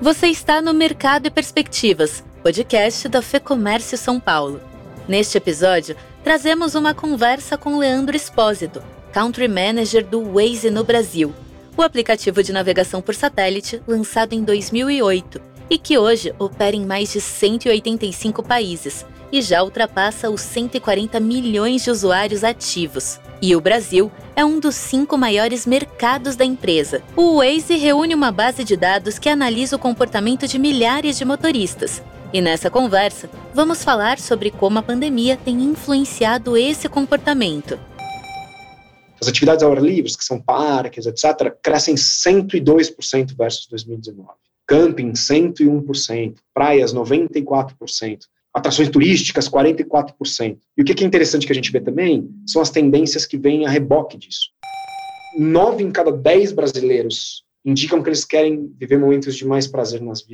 Você está no Mercado e Perspectivas, podcast da Fecomércio São Paulo. Neste episódio, trazemos uma conversa com Leandro Espósito, Country Manager do Waze no Brasil, o aplicativo de navegação por satélite lançado em 2008 e que hoje opera em mais de 185 países e já ultrapassa os 140 milhões de usuários ativos. E o Brasil é um dos cinco maiores mercados da empresa. O Waze reúne uma base de dados que analisa o comportamento de milhares de motoristas. E nessa conversa, vamos falar sobre como a pandemia tem influenciado esse comportamento. As atividades ao ar livre, que são parques, etc., crescem 102% versus 2019. Camping, 101%. Praias, 94% atrações turísticas, 44%. E o que é interessante que a gente vê também são as tendências que vêm a reboque disso. Nove em cada dez brasileiros indicam que eles querem viver momentos de mais prazer nas,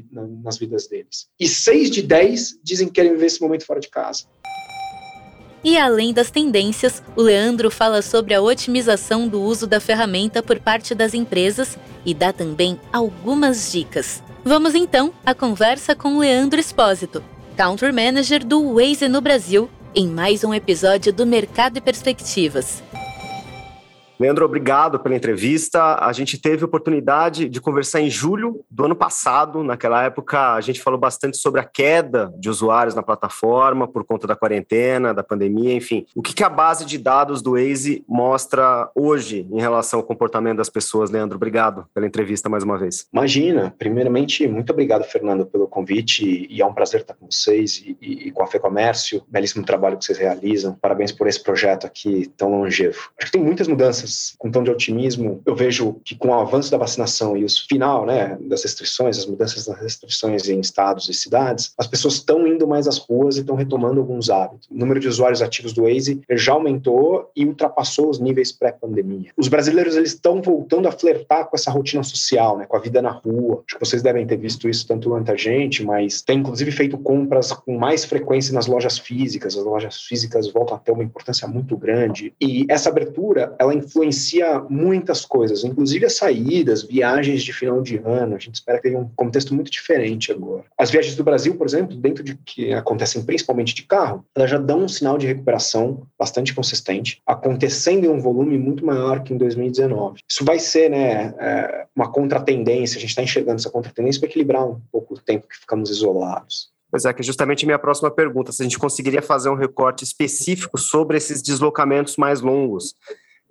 nas vidas deles. E seis de dez dizem que querem viver esse momento fora de casa. E além das tendências, o Leandro fala sobre a otimização do uso da ferramenta por parte das empresas e dá também algumas dicas. Vamos então à conversa com o Leandro Espósito, Country Manager do Waze no Brasil, em mais um episódio do Mercado e Perspectivas. Leandro, obrigado pela entrevista. A gente teve a oportunidade de conversar em julho do ano passado. Naquela época, a gente falou bastante sobre a queda de usuários na plataforma por conta da quarentena, da pandemia, enfim. O que, a base de dados do Waze mostra hoje em relação ao comportamento das pessoas? Leandro, obrigado pela entrevista mais uma vez. Imagina. Primeiramente, muito obrigado, Fernando, pelo convite. E é um prazer estar com vocês e, e, e com a Fê Comércio. Belíssimo trabalho que vocês realizam. Parabéns por esse projeto aqui tão longevo. Acho que tem muitas mudanças mudanças com tom de otimismo. Eu vejo que com o avanço da vacinação e o final né, das restrições, as mudanças das restrições em estados e cidades, as pessoas estão indo mais às ruas e estão retomando alguns hábitos. O número de usuários ativos do Waze já aumentou e ultrapassou os níveis pré-pandemia. Os brasileiros eles estão voltando a flertar com essa rotina social, né, com a vida na rua. Acho que vocês devem ter visto isso tanto quanto gente, mas tem inclusive feito compras com mais frequência nas lojas físicas. As lojas físicas voltam a ter uma importância muito grande. E essa abertura, ela influencia muitas coisas, inclusive as saídas, viagens de final de ano. A gente espera que tenha um contexto muito diferente agora. As viagens do Brasil, por exemplo, dentro de que acontecem principalmente de carro, elas já dão um sinal de recuperação bastante consistente, acontecendo em um volume muito maior que em 2019. Isso vai ser né, é, uma contratendência, a gente está enxergando essa contratendência para equilibrar um pouco o tempo que ficamos isolados. Pois é, que é justamente minha próxima pergunta, se a gente conseguiria fazer um recorte específico sobre esses deslocamentos mais longos.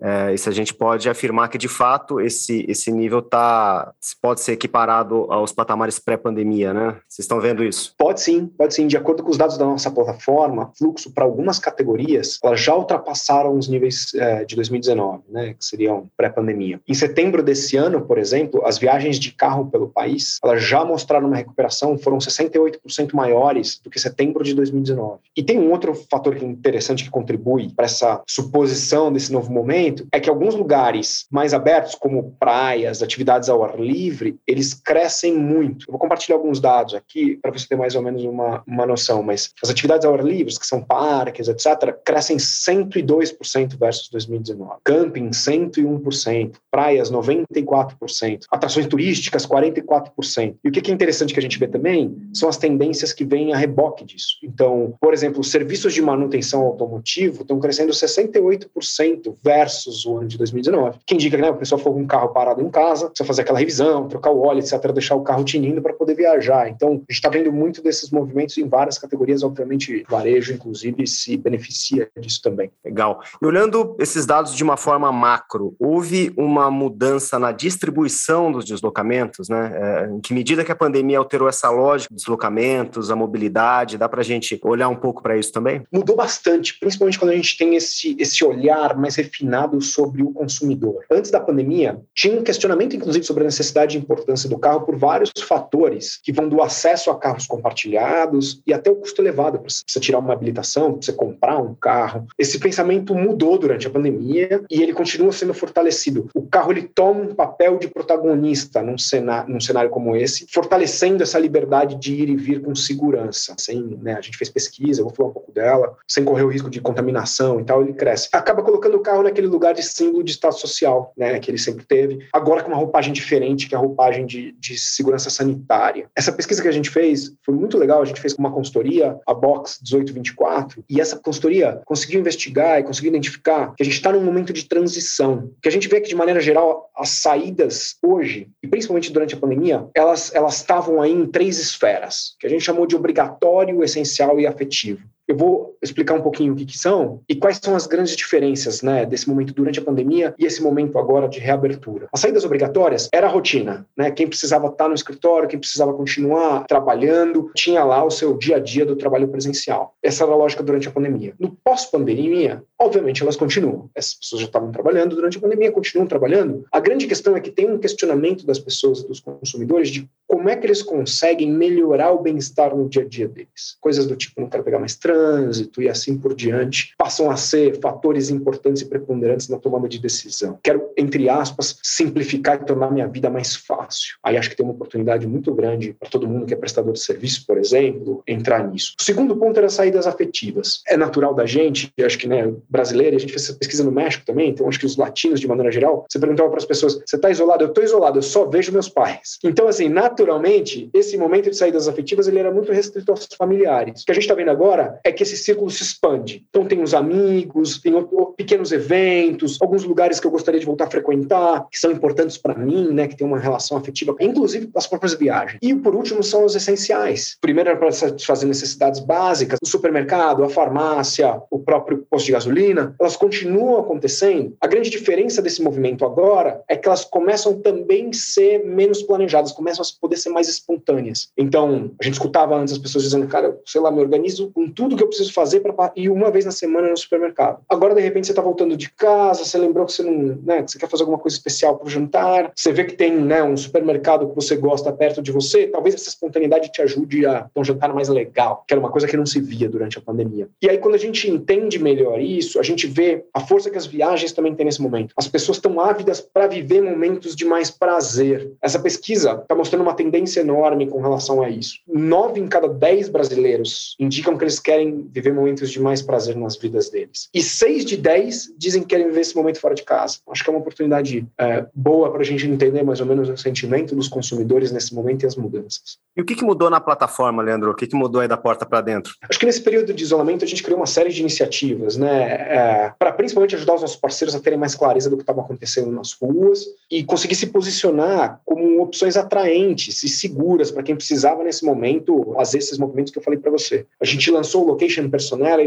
É, e se a gente pode afirmar que, de fato, esse, esse nível tá, pode ser equiparado aos patamares pré-pandemia, né? Vocês estão vendo isso? Pode sim, pode sim. De acordo com os dados da nossa plataforma, fluxo para algumas categorias, elas já ultrapassaram os níveis é, de 2019, né? Que seriam pré-pandemia. Em setembro desse ano, por exemplo, as viagens de carro pelo país, elas já mostraram uma recuperação, foram 68% maiores do que setembro de 2019. E tem um outro fator é interessante que contribui para essa suposição desse novo momento, é que alguns lugares mais abertos, como praias, atividades ao ar livre, eles crescem muito. Eu vou compartilhar alguns dados aqui para você ter mais ou menos uma, uma noção, mas as atividades ao ar livre, que são parques, etc., crescem 102% versus 2019. Camping, 101%. Praias, 94%. Atrações turísticas, 44%. E o que é interessante que a gente vê também são as tendências que vêm a reboque disso. Então, por exemplo, os serviços de manutenção automotivo estão crescendo 68% versus versus o ano de 2019. Que indica que né, a pessoa for com um carro parado em casa, precisa fazer aquela revisão, trocar o óleo, etc., deixar o carro tinindo para poder viajar. Então, a gente está vendo muito desses movimentos em várias categorias, obviamente, varejo, inclusive, se beneficia disso também. Legal. E olhando esses dados de uma forma macro, houve uma mudança na distribuição dos deslocamentos, né? É, em que medida que a pandemia alterou essa lógica dos deslocamentos, a mobilidade, dá para a gente olhar um pouco para isso também? Mudou bastante, principalmente quando a gente tem esse, esse olhar mais refinado sobre o consumidor. Antes da pandemia, tinha um questionamento, inclusive, sobre a necessidade e importância do carro por vários fatores, que vão do acesso a carros compartilhados e até o custo elevado para você tirar uma habilitação, para você comprar um carro. Esse pensamento mudou durante a pandemia e ele continua sendo fortalecido. O carro ele toma um papel de protagonista num cenário, num cenário como esse, fortalecendo essa liberdade de ir e vir com segurança. Sem, né, a gente fez pesquisa, vou falar um pouco dela, sem correr o risco de contaminação e tal, ele cresce. Acaba colocando o carro naquele lugar de símbolo de Estado social, né, que ele sempre teve, agora com uma roupagem diferente, que é a roupagem de, de segurança sanitária. Essa pesquisa que a gente fez foi muito legal, a gente fez com uma consultoria, a Box 1824, e essa consultoria conseguiu investigar e conseguiu identificar que a gente está num momento de transição, que a gente vê que, de maneira geral, as saídas hoje, e principalmente durante a pandemia, elas elas estavam aí em três esferas, que a gente chamou de obrigatório, essencial e afetivo. Eu vou explicar um pouquinho o que, que, são e quais são as grandes diferenças né, desse momento durante a pandemia e esse momento agora de reabertura. As saídas obrigatórias era a rotina, né? Quem precisava estar no escritório, quem precisava continuar trabalhando, tinha lá o seu dia a dia do trabalho presencial. Essa era a lógica durante a pandemia. No pós-pandemia, obviamente elas continuam. Essas pessoas já estavam trabalhando durante a pandemia, continuam trabalhando. A grande questão é que tem um questionamento das pessoas dos consumidores de como é que eles conseguem melhorar o bem-estar no dia a dia deles. Coisas do tipo, não quero pegar mais trânsito e assim por diante, passam a ser fatores importantes e preponderantes na tomada de decisão. Quero, entre aspas, simplificar e tornar minha vida mais fácil. Aí acho que tem uma oportunidade muito grande para todo mundo que é prestador de serviço, por exemplo, entrar nisso. O segundo ponto era saídas afetivas. É natural da gente, acho que né, brasileira, a gente fez essa pesquisa no México também, então acho que os latinos, de maneira geral, você perguntava para as pessoas: você está isolado? Eu estou isolado, eu só vejo meus pais. Então, assim, naturalmente, esse momento de saídas afetivas ele era muito restrito aos familiares. O que a gente está vendo agora é que esse círculo se expande. Então, tem os amigos, tem pequenos eventos, alguns lugares que eu gostaria de voltar a frequentar, que são importantes para mim, né, que tem uma relação afetiva, inclusive as próprias viagens. E, por último, são os essenciais. Primeiro era para satisfazer necessidades básicas, o supermercado, a farmácia, o próprio posto de gasolina, elas continuam acontecendo. A grande diferença desse movimento agora é que elas começam também a ser menos planejadas, começam a poder ser mais espontâneas. Então, a gente escutava antes as pessoas dizendo, cara, sei lá, me organizo com tudo que eu preciso fazer para ir uma vez na semana no supermercado. Agora, de repente, você está voltando de casa, você lembrou que você não, né, que você quer fazer alguma coisa especial para o jantar, você vê que tem né, um supermercado que você gosta perto de você, talvez essa espontaneidade te ajude a ter um jantar mais legal, que era uma coisa que não se via durante a pandemia. E aí, quando a gente entende melhor isso, a gente vê a força que as viagens também têm nesse momento. As pessoas estão ávidas para viver momentos de mais prazer. Essa pesquisa está mostrando uma tendência enorme com relação a isso. Nove em cada dez brasileiros indicam que eles querem viver momentos de mais prazer nas vidas deles. E seis de dez dizem que querem viver esse momento fora de casa. Acho que é uma oportunidade é, boa para a gente entender mais ou menos o sentimento dos consumidores nesse momento e as mudanças. E o que, que mudou na plataforma, Leandro? O que, que mudou aí da porta para dentro? Acho que nesse período de isolamento a gente criou uma série de iniciativas, né? É, para principalmente ajudar os nossos parceiros a terem mais clareza do que estava acontecendo nas ruas e conseguir se posicionar como opções atraentes e seguras para quem precisava nesse momento fazer esses movimentos que eu falei para você. A gente lançou o Location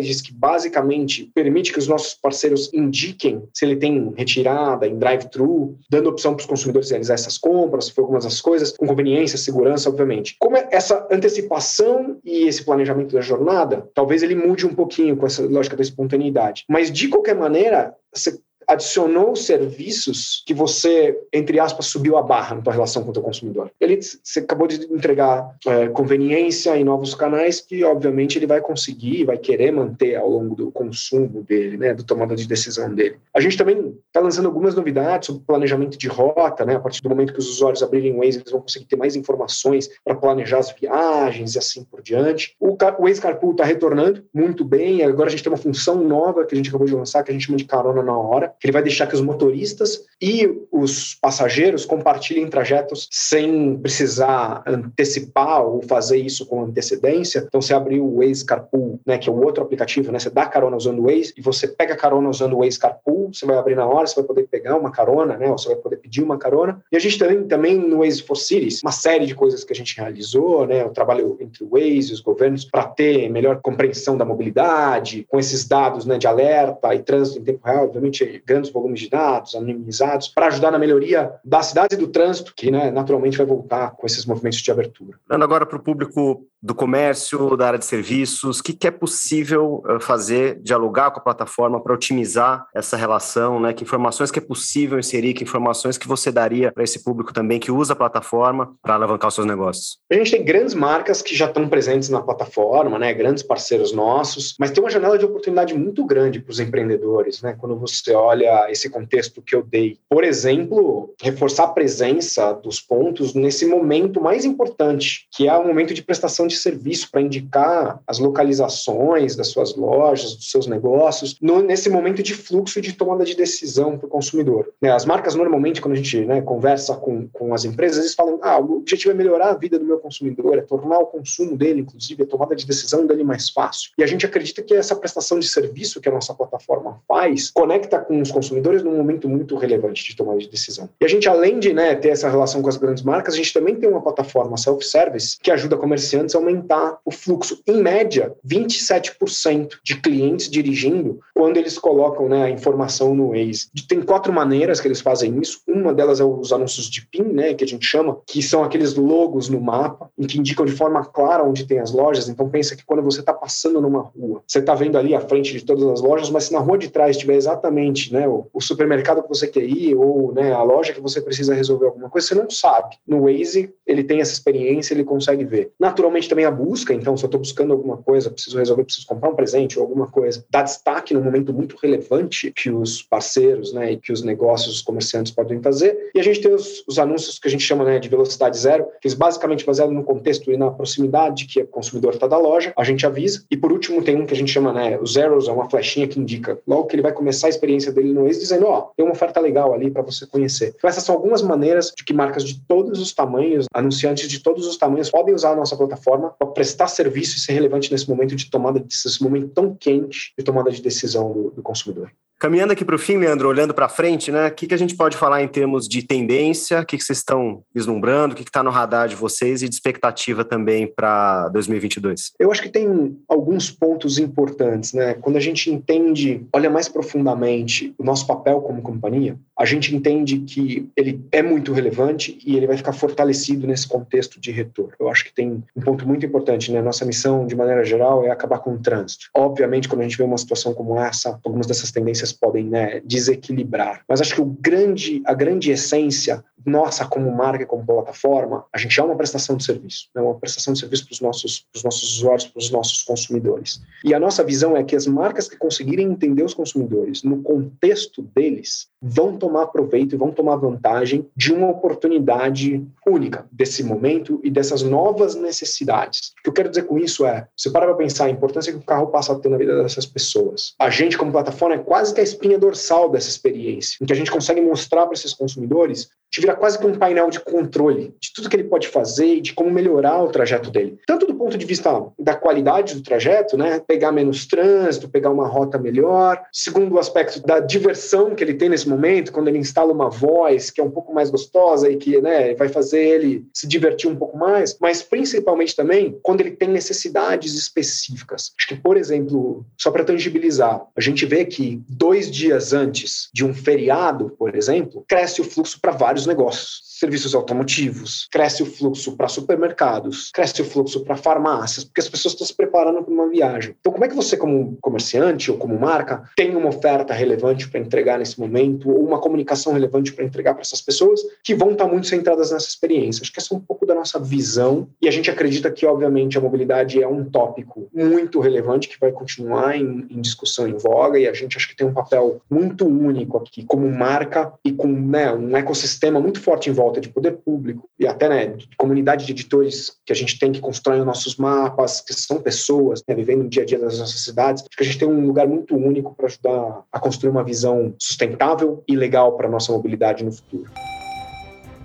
diz que basicamente permite que os nossos parceiros indiquem se ele tem retirada em drive-thru, dando opção para os consumidores realizar essas compras, foi algumas das coisas, com conveniência, segurança, obviamente. Como é essa antecipação e esse planejamento da jornada, talvez ele mude um pouquinho com essa lógica da espontaneidade. Mas, de qualquer maneira, você adicionou serviços que você, entre aspas, subiu a barra na tua relação com o teu consumidor. Ele, você acabou de entregar é, conveniência em novos canais que, obviamente, ele vai conseguir, vai querer manter ao longo do consumo dele, né, do tomada de decisão dele. A gente também está lançando algumas novidades sobre planejamento de rota, né, a partir do momento que os usuários abrirem o Waze, eles vão conseguir ter mais informações para planejar as viagens e assim por diante. O, o Waze Carpool está retornando muito bem, agora a gente tem uma função nova que a gente acabou de lançar, que a gente chama de carona na hora, que ele vai deixar que os motoristas e os passageiros compartilhem trajetos sem precisar antecipar ou fazer isso com antecedência. Então, você abriu o Waze Carpool, né, que é o outro aplicativo, né, você dá carona usando o Waze e você pega carona usando o Waze Carpool, você vai abrir na hora, você vai poder pegar uma carona, né, ou você vai poder pedir uma carona. E a gente também, também no Waze for Cities, uma série de coisas que a gente realizou, né, o trabalho entre o Waze e os governos para ter melhor compreensão da mobilidade, com esses dados né, de alerta e trânsito em tempo real, obviamente grandes volumes de dados, anonimizados, para ajudar na melhoria da cidade e do trânsito, que né, naturalmente vai voltar com esses movimentos de abertura. Dando agora para o público do comércio, da área de serviços, o que, que é possível eh, fazer, dialogar com a plataforma para otimizar essa relação, né? Que informações que é possível inserir, que informações que você daria para esse público também que usa a plataforma para alavancar os seus negócios? A gente tem grandes marcas que já estão presentes na plataforma, né? Grandes parceiros nossos, mas tem uma janela de oportunidade muito grande para os empreendedores, né? Quando você olha esse contexto que eu dei. Por exemplo, reforçar a presença dos pontos nesse momento mais importante, que é o momento de prestação de de serviço para indicar as localizações das suas lojas, dos seus negócios, no, nesse momento de fluxo de tomada de decisão para o consumidor. Né, as marcas, normalmente, quando a gente né, conversa com, com as empresas, eles falam: ah, o objetivo é melhorar a vida do meu consumidor, é tornar o consumo dele, inclusive, a tomada de decisão dele mais fácil. E a gente acredita que essa prestação de serviço que a nossa plataforma faz conecta com os consumidores num momento muito relevante de tomada de decisão. E a gente, além de né, ter essa relação com as grandes marcas, a gente também tem uma plataforma self-service que ajuda comerciantes a aumentar o fluxo. Em média, 27% de clientes dirigindo quando eles colocam né, a informação no Waze. Tem quatro maneiras que eles fazem isso. Uma delas é os anúncios de PIN, né, que a gente chama, que são aqueles logos no mapa, em que indicam de forma clara onde tem as lojas. Então pensa que quando você está passando numa rua, você está vendo ali a frente de todas as lojas, mas se na rua de trás tiver exatamente né, o, o supermercado que você quer ir ou né, a loja que você precisa resolver alguma coisa, você não sabe. No Waze, ele tem essa experiência, ele consegue ver. Naturalmente também a busca, então se eu estou buscando alguma coisa, preciso resolver, preciso comprar um presente ou alguma coisa, dá destaque num momento muito relevante que os parceiros né, e que os negócios, os comerciantes podem fazer. E a gente tem os, os anúncios que a gente chama né, de velocidade zero, que eles basicamente baseados no contexto e na proximidade que o consumidor está da loja, a gente avisa. E por último tem um que a gente chama, né, os zeros, é uma flechinha que indica logo que ele vai começar a experiência dele no Waze, dizendo, ó, oh, tem uma oferta legal ali para você conhecer. Então essas são algumas maneiras de que marcas de todos os tamanhos, anunciantes de todos os tamanhos podem usar a nossa plataforma para prestar serviço e ser relevante nesse momento de tomada, desse momento tão quente de tomada de decisão do, do consumidor. Caminhando aqui para o fim, Leandro, olhando para frente, né? O que, que a gente pode falar em termos de tendência? O que, que vocês estão vislumbrando? O que está no radar de vocês e de expectativa também para 2022? Eu acho que tem alguns pontos importantes, né? Quando a gente entende, olha mais profundamente o nosso papel como companhia, a gente entende que ele é muito relevante e ele vai ficar fortalecido nesse contexto de retorno. Eu acho que tem um ponto muito importante, né? Nossa missão, de maneira geral, é acabar com o trânsito. Obviamente, quando a gente vê uma situação como essa, algumas dessas tendências podem né, desequilibrar. Mas acho que grande, a grande essência nossa como marca como plataforma, a gente é uma prestação de serviço, é né, uma prestação de serviço para os nossos, os nossos usuários, para os nossos consumidores. E a nossa visão é que as marcas que conseguirem entender os consumidores no contexto deles vão tomar proveito e vão tomar vantagem de uma oportunidade única desse momento e dessas novas necessidades. O que eu quero dizer com isso é, você para para pensar a importância que o carro passa a ter na vida dessas pessoas. A gente como plataforma é quase que a espinha dorsal dessa experiência, em que a gente consegue mostrar para esses consumidores te vira quase que um painel de controle de tudo que ele pode fazer e de como melhorar o trajeto dele. Tanto do ponto de vista da qualidade do trajeto, né, pegar menos trânsito, pegar uma rota melhor. Segundo o aspecto da diversão que ele tem nesse momento, quando ele instala uma voz que é um pouco mais gostosa e que né, vai fazer ele se divertir um pouco mais, mas principalmente também quando ele tem necessidades específicas. Acho que, por exemplo, só para tangibilizar, a gente vê que dois dias antes de um feriado, por exemplo, cresce o fluxo para vários negócios serviços automotivos, cresce o fluxo para supermercados, cresce o fluxo para farmácias, porque as pessoas estão se preparando para uma viagem. Então, como é que você, como comerciante ou como marca, tem uma oferta relevante para entregar nesse momento, ou uma comunicação relevante para entregar para essas pessoas que vão estar muito centradas nessa experiência? Acho que essa é um pouco da nossa visão, e a gente acredita que, obviamente, a mobilidade é um tópico muito relevante que vai continuar em, em discussão em voga, e a gente acha que tem um papel muito único aqui, como marca e com né, um ecossistema muito forte em volta de poder público e até né, de comunidade de editores que a gente tem que construir os nossos mapas, que são pessoas né, vivendo no dia a dia das nossas cidades. Acho que a gente tem um lugar muito único para ajudar a construir uma visão sustentável e legal para a nossa mobilidade no futuro.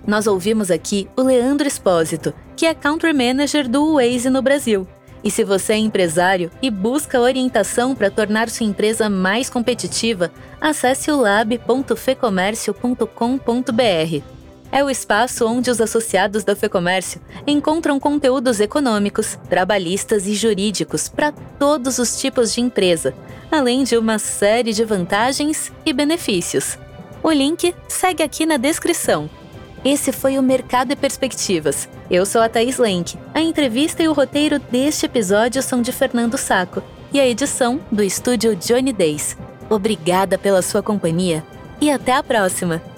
Nós ouvimos aqui o Leandro Espósito, que é Country Manager do Waze no Brasil. E se você é empresário e busca orientação para tornar sua empresa mais competitiva, acesse o lab.fecomércio.com.br é o espaço onde os associados da FEComércio encontram conteúdos econômicos, trabalhistas e jurídicos para todos os tipos de empresa, além de uma série de vantagens e benefícios. O link segue aqui na descrição. Esse foi o Mercado e Perspectivas. Eu sou a Thaís Lenk. A entrevista e o roteiro deste episódio são de Fernando Saco e a edição do estúdio Johnny Days. Obrigada pela sua companhia e até a próxima!